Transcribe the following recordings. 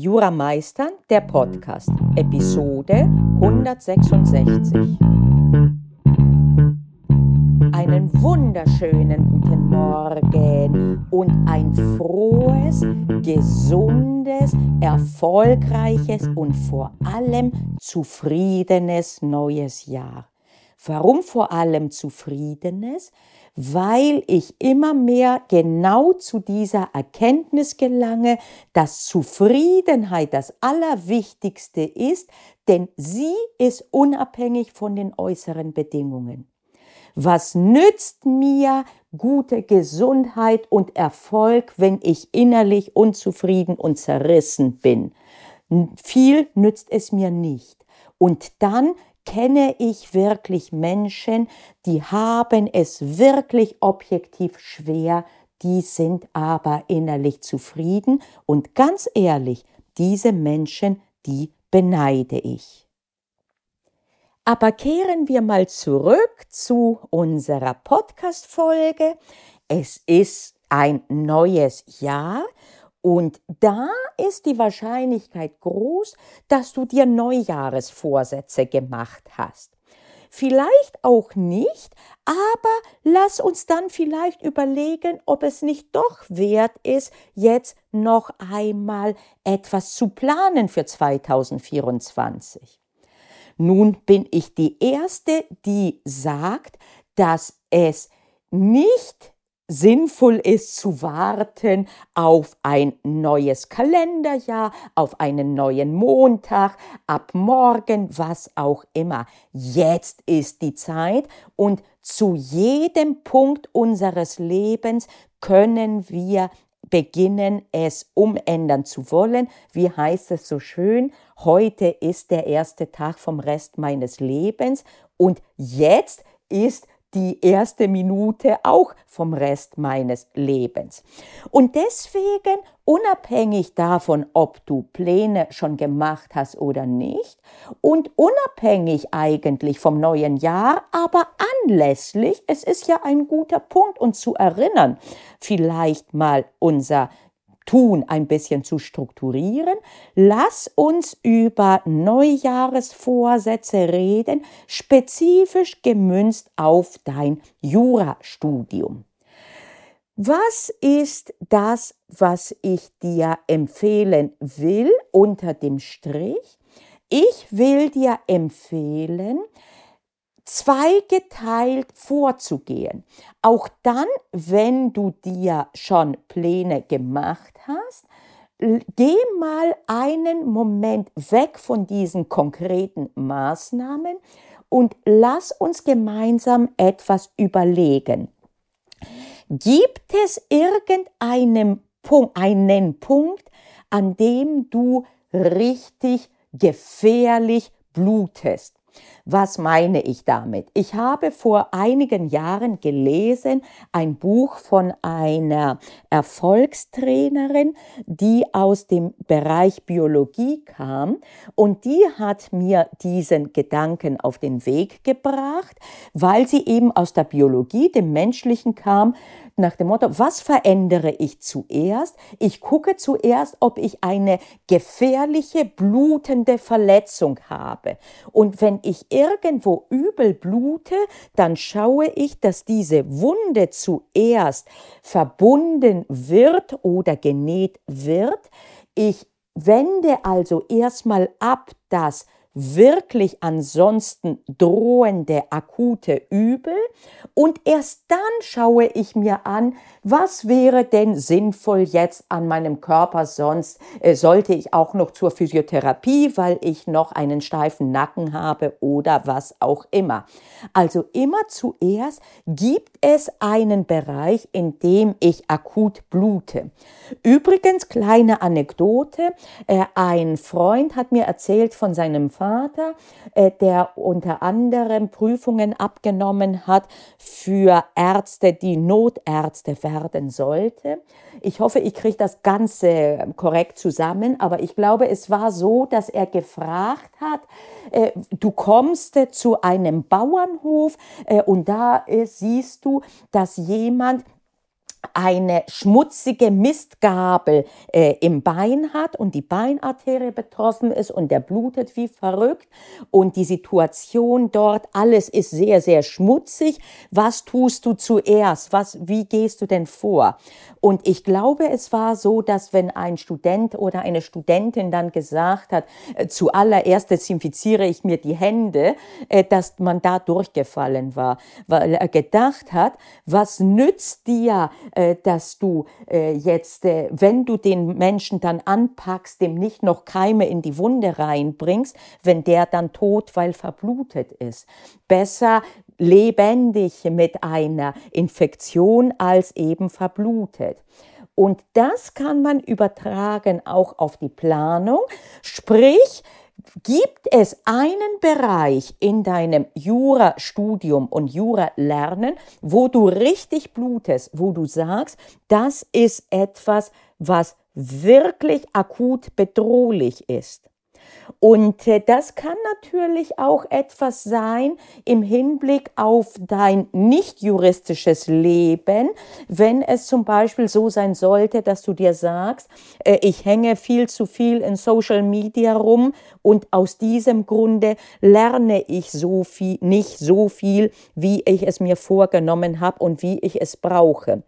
Jura Meistern, der Podcast, Episode 166. Einen wunderschönen guten Morgen und ein frohes, gesundes, erfolgreiches und vor allem zufriedenes neues Jahr. Warum vor allem zufriedenes? weil ich immer mehr genau zu dieser Erkenntnis gelange, dass Zufriedenheit das Allerwichtigste ist, denn sie ist unabhängig von den äußeren Bedingungen. Was nützt mir gute Gesundheit und Erfolg, wenn ich innerlich unzufrieden und zerrissen bin? Viel nützt es mir nicht. Und dann kenne ich wirklich Menschen, die haben es wirklich objektiv schwer, die sind aber innerlich zufrieden und ganz ehrlich, diese Menschen, die beneide ich. Aber kehren wir mal zurück zu unserer Podcast-Folge. Es ist ein neues Jahr und da ist die Wahrscheinlichkeit groß, dass du dir Neujahresvorsätze gemacht hast. Vielleicht auch nicht, aber lass uns dann vielleicht überlegen, ob es nicht doch wert ist, jetzt noch einmal etwas zu planen für 2024. Nun bin ich die Erste, die sagt, dass es nicht sinnvoll ist zu warten auf ein neues Kalenderjahr, auf einen neuen Montag, ab morgen, was auch immer. Jetzt ist die Zeit und zu jedem Punkt unseres Lebens können wir beginnen, es umändern zu wollen. Wie heißt es so schön? Heute ist der erste Tag vom Rest meines Lebens und jetzt ist die erste Minute auch vom Rest meines Lebens. Und deswegen, unabhängig davon, ob du Pläne schon gemacht hast oder nicht, und unabhängig eigentlich vom neuen Jahr, aber anlässlich, es ist ja ein guter Punkt, uns zu erinnern, vielleicht mal unser Tun ein bisschen zu strukturieren. Lass uns über Neujahresvorsätze reden, spezifisch gemünzt auf dein Jurastudium. Was ist das, was ich dir empfehlen will unter dem Strich? Ich will dir empfehlen, zweigeteilt vorzugehen. Auch dann, wenn du dir schon Pläne gemacht hast, geh mal einen Moment weg von diesen konkreten Maßnahmen und lass uns gemeinsam etwas überlegen. Gibt es irgendeinen Punkt, einen Punkt, an dem du richtig gefährlich blutest? Was meine ich damit? Ich habe vor einigen Jahren gelesen ein Buch von einer Erfolgstrainerin, die aus dem Bereich Biologie kam und die hat mir diesen Gedanken auf den Weg gebracht, weil sie eben aus der Biologie, dem Menschlichen kam, nach dem Motto, was verändere ich zuerst? Ich gucke zuerst, ob ich eine gefährliche, blutende Verletzung habe. Und wenn ich irgendwo übel blute, dann schaue ich, dass diese Wunde zuerst verbunden wird oder genäht wird. Ich wende also erstmal ab das wirklich ansonsten drohende akute Übel und erst dann schaue ich mir an, was wäre denn sinnvoll jetzt an meinem Körper sonst äh, sollte ich auch noch zur Physiotherapie, weil ich noch einen steifen Nacken habe oder was auch immer. Also immer zuerst gibt es einen Bereich, in dem ich akut blute. Übrigens kleine Anekdote, äh, ein Freund hat mir erzählt von seinem Vater äh, der unter anderem Prüfungen abgenommen hat für Ärzte, die Notärzte werden sollte. Ich hoffe, ich kriege das Ganze korrekt zusammen, aber ich glaube, es war so, dass er gefragt hat, äh, du kommst äh, zu einem Bauernhof und da siehst du, dass jemand eine schmutzige Mistgabel äh, im Bein hat und die Beinarterie betroffen ist und der blutet wie verrückt und die Situation dort, alles ist sehr, sehr schmutzig. Was tust du zuerst? Was, wie gehst du denn vor? Und ich glaube, es war so, dass wenn ein Student oder eine Studentin dann gesagt hat, äh, zuallererst desinfiziere ich mir die Hände, äh, dass man da durchgefallen war, weil er gedacht hat, was nützt dir, dass du äh, jetzt, äh, wenn du den Menschen dann anpackst, dem nicht noch Keime in die Wunde reinbringst, wenn der dann tot, weil verblutet ist. Besser lebendig mit einer Infektion als eben verblutet. Und das kann man übertragen auch auf die Planung, sprich, Gibt es einen Bereich in deinem Jurastudium und Jura-Lernen, wo du richtig blutest, wo du sagst, das ist etwas, was wirklich akut bedrohlich ist? Und äh, das kann natürlich auch etwas sein im Hinblick auf dein nicht juristisches Leben, wenn es zum Beispiel so sein sollte, dass du dir sagst, äh, ich hänge viel zu viel in Social Media rum und aus diesem Grunde lerne ich so viel, nicht so viel, wie ich es mir vorgenommen habe und wie ich es brauche.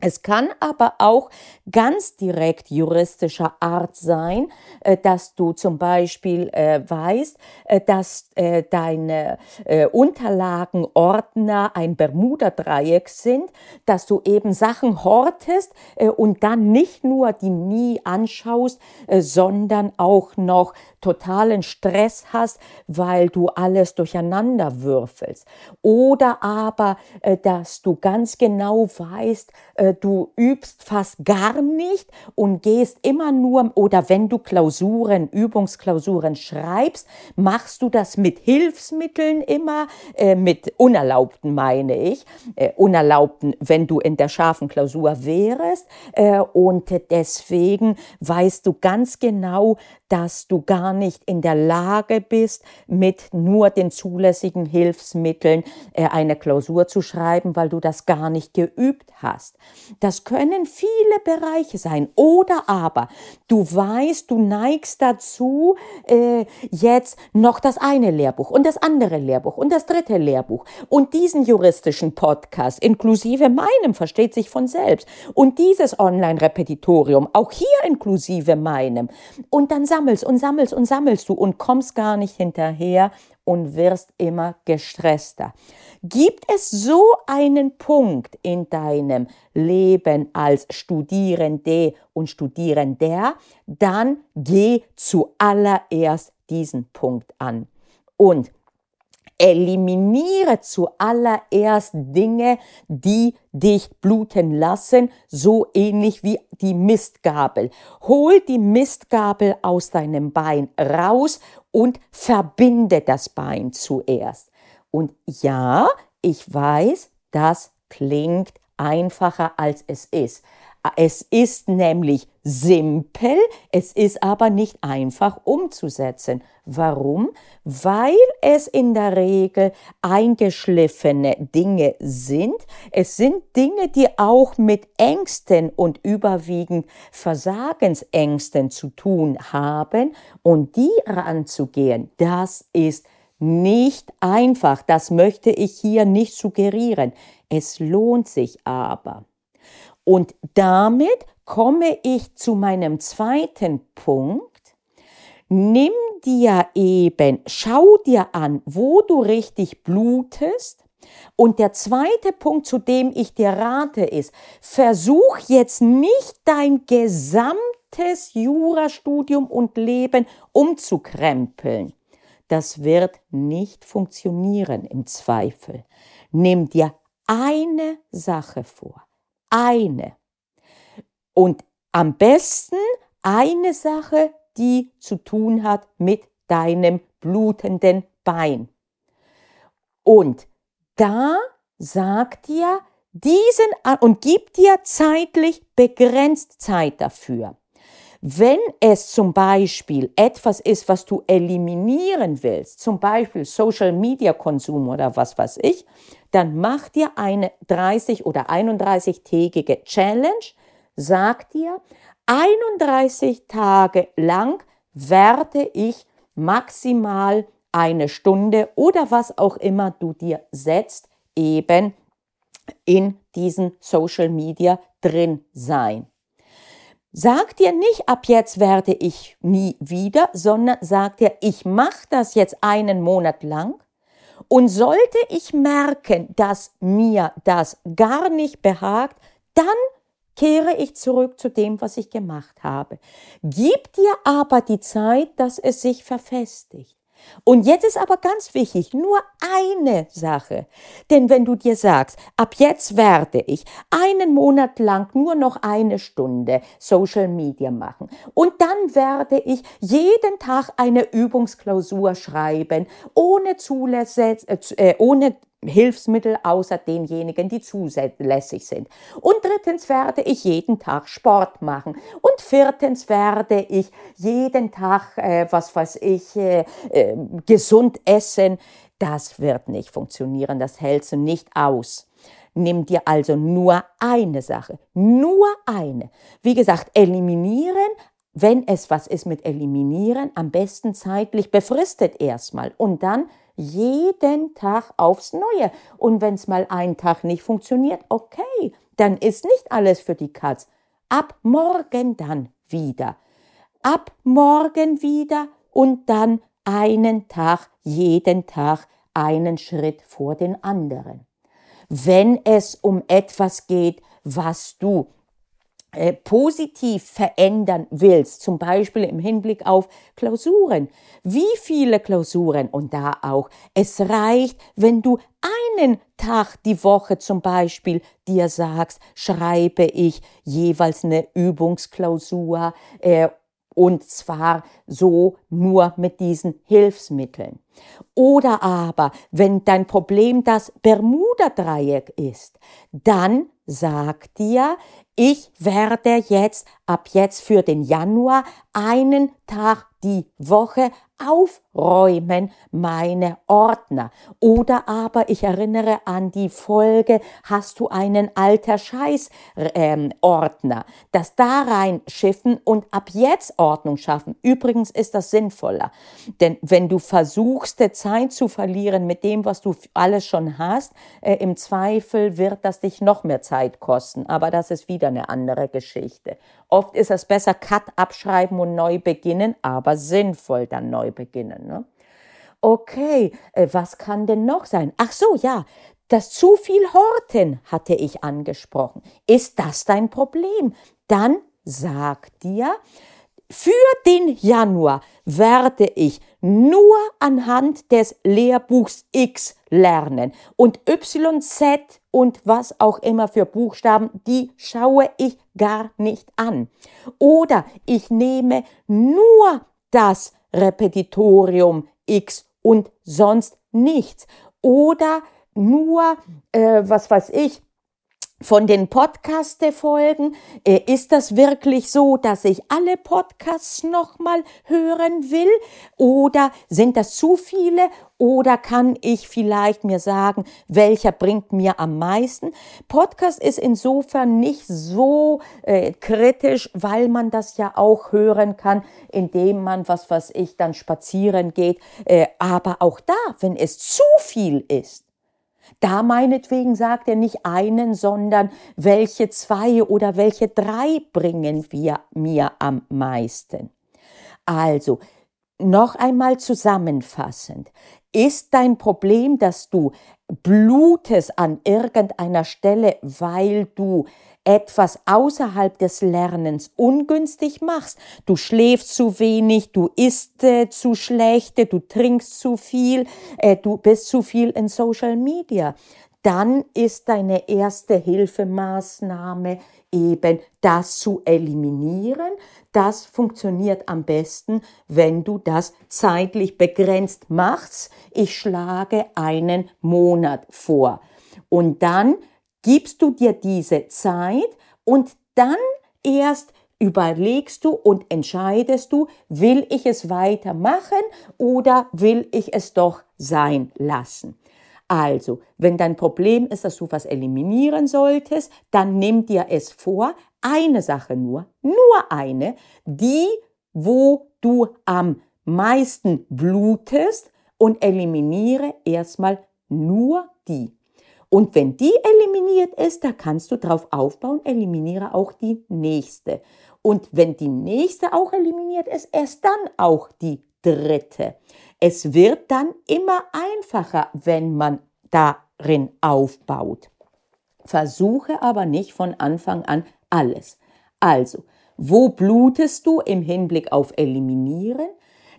Es kann aber auch ganz direkt juristischer Art sein, äh, dass du zum Beispiel äh, weißt, äh, dass deine Unterlagenordner ein Bermuda-Dreieck sind, dass du eben Sachen hortest und dann nicht nur die nie anschaust, sondern auch noch totalen Stress hast, weil du alles durcheinander würfelst. Oder aber, dass du ganz genau weißt, du übst fast gar nicht und gehst immer nur, oder wenn du Klausuren, Übungsklausuren schreibst, machst du das mit Hilfsmitteln immer, äh, mit unerlaubten meine ich, äh, unerlaubten, wenn du in der scharfen Klausur wärst. Äh, und deswegen weißt du ganz genau, dass du gar nicht in der Lage bist, mit nur den zulässigen Hilfsmitteln äh, eine Klausur zu schreiben, weil du das gar nicht geübt hast. Das können viele Bereiche sein. Oder aber du weißt, du neigst dazu, äh, jetzt noch das eine Lehrbuch und das andere Lehrbuch und das dritte Lehrbuch und diesen juristischen Podcast, inklusive meinem, versteht sich von selbst, und dieses Online-Repetitorium, auch hier inklusive meinem. Und dann sammelst und sammelst und sammelst du und kommst gar nicht hinterher und wirst immer gestresster. Gibt es so einen Punkt in deinem Leben als Studierende und Studierender, dann geh zuallererst diesen Punkt an. Und Eliminiere zuallererst Dinge, die dich bluten lassen, so ähnlich wie die Mistgabel. Hol die Mistgabel aus deinem Bein raus und verbinde das Bein zuerst. Und ja, ich weiß, das klingt einfacher als es ist. Es ist nämlich simpel, es ist aber nicht einfach umzusetzen. Warum? Weil es in der Regel eingeschliffene Dinge sind. Es sind Dinge, die auch mit Ängsten und überwiegend Versagensängsten zu tun haben. Und die ranzugehen, das ist nicht einfach. Das möchte ich hier nicht suggerieren. Es lohnt sich aber. Und damit komme ich zu meinem zweiten Punkt. Nimm dir eben, schau dir an, wo du richtig blutest. Und der zweite Punkt, zu dem ich dir rate, ist, versuch jetzt nicht dein gesamtes Jurastudium und Leben umzukrempeln. Das wird nicht funktionieren im Zweifel. Nimm dir eine Sache vor eine. Und am besten eine Sache, die zu tun hat mit deinem blutenden Bein. Und da sagt dir diesen und gibt dir zeitlich begrenzt Zeit dafür. Wenn es zum Beispiel etwas ist, was du eliminieren willst, zum Beispiel Social Media Konsum oder was weiß ich, dann mach dir eine 30 oder 31-tägige Challenge. Sag dir, 31 Tage lang werde ich maximal eine Stunde oder was auch immer du dir setzt, eben in diesen Social Media drin sein. Sag dir nicht, ab jetzt werde ich nie wieder, sondern sag dir, ich mache das jetzt einen Monat lang und sollte ich merken, dass mir das gar nicht behagt, dann kehre ich zurück zu dem, was ich gemacht habe. Gib dir aber die Zeit, dass es sich verfestigt. Und jetzt ist aber ganz wichtig, nur eine Sache. Denn wenn du dir sagst, ab jetzt werde ich einen Monat lang nur noch eine Stunde Social Media machen und dann werde ich jeden Tag eine Übungsklausur schreiben, ohne Zulässe, äh, ohne Hilfsmittel außer denjenigen, die zulässig sind. Und drittens werde ich jeden Tag Sport machen. Und viertens werde ich jeden Tag, äh, was weiß ich, äh, äh, gesund essen. Das wird nicht funktionieren, das hältst du nicht aus. Nimm dir also nur eine Sache, nur eine. Wie gesagt, eliminieren, wenn es was ist mit eliminieren, am besten zeitlich befristet erstmal und dann jeden Tag aufs Neue. Und wenn es mal einen Tag nicht funktioniert, okay, dann ist nicht alles für die Katz. Ab morgen dann wieder. Ab morgen wieder und dann einen Tag, jeden Tag einen Schritt vor den anderen. Wenn es um etwas geht, was du äh, positiv verändern willst, zum Beispiel im Hinblick auf Klausuren. Wie viele Klausuren? Und da auch, es reicht, wenn du einen Tag die Woche zum Beispiel dir sagst, schreibe ich jeweils eine Übungsklausur äh, und zwar so nur mit diesen Hilfsmitteln. Oder aber, wenn dein Problem das Bermuda-Dreieck ist, dann sag dir, ich werde jetzt ab jetzt für den Januar einen Tag die Woche aufräumen meine Ordner. Oder aber ich erinnere an die Folge, hast du einen alter Scheiß ähm, Ordner, das da reinschiffen und ab jetzt Ordnung schaffen. Übrigens ist das sinnvoller, denn wenn du versuchst, Zeit zu verlieren mit dem, was du alles schon hast, äh, im Zweifel wird das dich noch mehr Zeit kosten. Aber das ist wieder eine andere Geschichte. Oft ist es besser, Cut abschreiben und neu beginnen, aber sinnvoll dann neu beginnen. Ne? Okay, äh, was kann denn noch sein? Ach so, ja, das zu viel Horten hatte ich angesprochen. Ist das dein Problem? Dann sag dir, für den Januar werde ich nur anhand des Lehrbuchs X lernen und YZ und was auch immer für Buchstaben, die schaue ich gar nicht an. Oder ich nehme nur das Repetitorium X und sonst nichts. Oder nur, äh, was weiß ich, von den Podcast-Folgen, äh, ist das wirklich so, dass ich alle Podcasts nochmal hören will? Oder sind das zu viele? Oder kann ich vielleicht mir sagen, welcher bringt mir am meisten? Podcast ist insofern nicht so äh, kritisch, weil man das ja auch hören kann, indem man, was was ich, dann spazieren geht. Äh, aber auch da, wenn es zu viel ist, da meinetwegen sagt er nicht einen, sondern welche zwei oder welche drei bringen wir mir am meisten. Also, noch einmal zusammenfassend. Ist dein Problem, dass du blutest an irgendeiner Stelle, weil du etwas außerhalb des Lernens ungünstig machst, du schläfst zu wenig, du isst äh, zu schlecht, du trinkst zu viel, äh, du bist zu viel in Social Media, dann ist deine erste Hilfemaßnahme eben das zu eliminieren. Das funktioniert am besten, wenn du das zeitlich begrenzt machst. Ich schlage einen Monat vor. Und dann gibst du dir diese Zeit und dann erst überlegst du und entscheidest du, will ich es weitermachen oder will ich es doch sein lassen. Also, wenn dein Problem ist, dass du was eliminieren solltest, dann nimm dir es vor, eine Sache nur, nur eine, die, wo du am meisten blutest und eliminiere erstmal nur die. Und wenn die eliminiert ist, da kannst du drauf aufbauen, eliminiere auch die nächste. Und wenn die nächste auch eliminiert ist, erst dann auch die dritte. Es wird dann immer einfacher, wenn man darin aufbaut. Versuche aber nicht von Anfang an alles. Also, wo blutest du im Hinblick auf Eliminieren?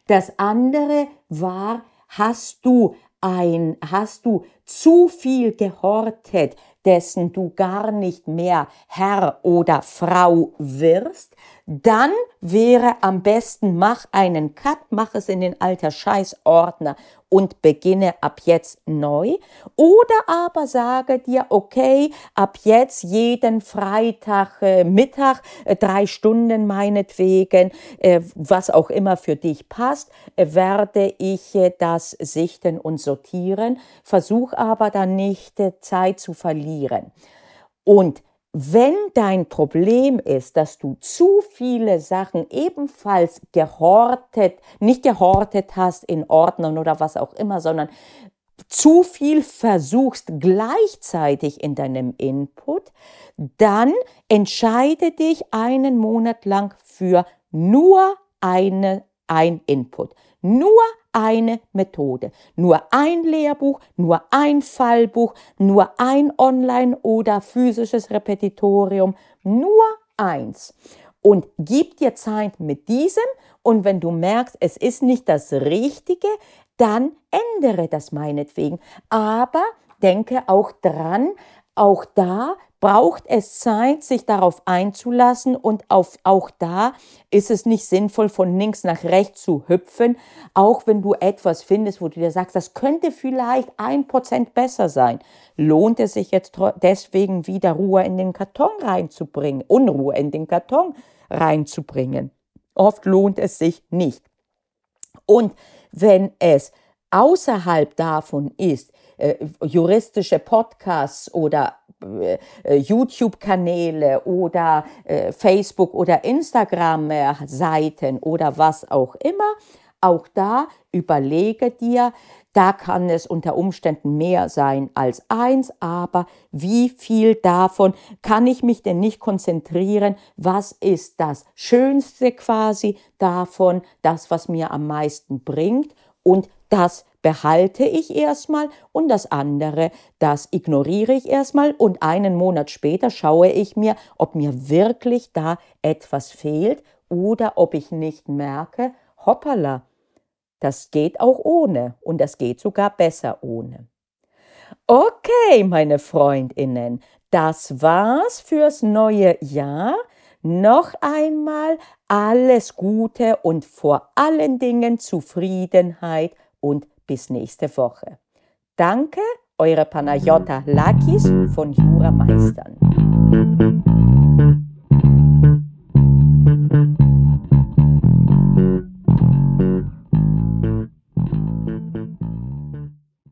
Das andere war, hast du ein, hast du zu viel gehortet, dessen du gar nicht mehr Herr oder Frau wirst, dann wäre am besten, mach einen Cut, mach es in den alter Scheißordner und beginne ab jetzt neu. Oder aber sage dir, okay, ab jetzt jeden Freitag äh, Mittag, äh, drei Stunden meinetwegen, äh, was auch immer für dich passt, äh, werde ich äh, das sichten und sortieren. Versuch aber dann nicht Zeit zu verlieren. Und wenn dein Problem ist, dass du zu viele Sachen ebenfalls gehortet, nicht gehortet hast in Ordnern oder was auch immer, sondern zu viel versuchst gleichzeitig in deinem Input, dann entscheide dich einen Monat lang für nur eine, ein Input. Nur eine Methode, nur ein Lehrbuch, nur ein Fallbuch, nur ein Online- oder physisches Repetitorium, nur eins. Und gib dir Zeit mit diesem und wenn du merkst, es ist nicht das Richtige, dann ändere das meinetwegen. Aber denke auch dran, auch da braucht es Zeit, sich darauf einzulassen und auf, auch da ist es nicht sinnvoll, von links nach rechts zu hüpfen, auch wenn du etwas findest, wo du dir sagst, das könnte vielleicht ein Prozent besser sein. Lohnt es sich jetzt deswegen wieder Ruhe in den Karton reinzubringen, Unruhe in den Karton reinzubringen? Oft lohnt es sich nicht. Und wenn es außerhalb davon ist, juristische Podcasts oder äh, YouTube-Kanäle oder äh, Facebook- oder Instagram-Seiten oder was auch immer, auch da überlege dir, da kann es unter Umständen mehr sein als eins, aber wie viel davon kann ich mich denn nicht konzentrieren? Was ist das Schönste quasi davon, das, was mir am meisten bringt? Und das behalte ich erstmal und das andere, das ignoriere ich erstmal und einen Monat später schaue ich mir, ob mir wirklich da etwas fehlt oder ob ich nicht merke, hoppala, das geht auch ohne und das geht sogar besser ohne. Okay, meine Freundinnen, das war's fürs neue Jahr. Noch einmal alles Gute und vor allen Dingen Zufriedenheit und bis nächste Woche. Danke, eure Panayota Lakis von Jura Meistern.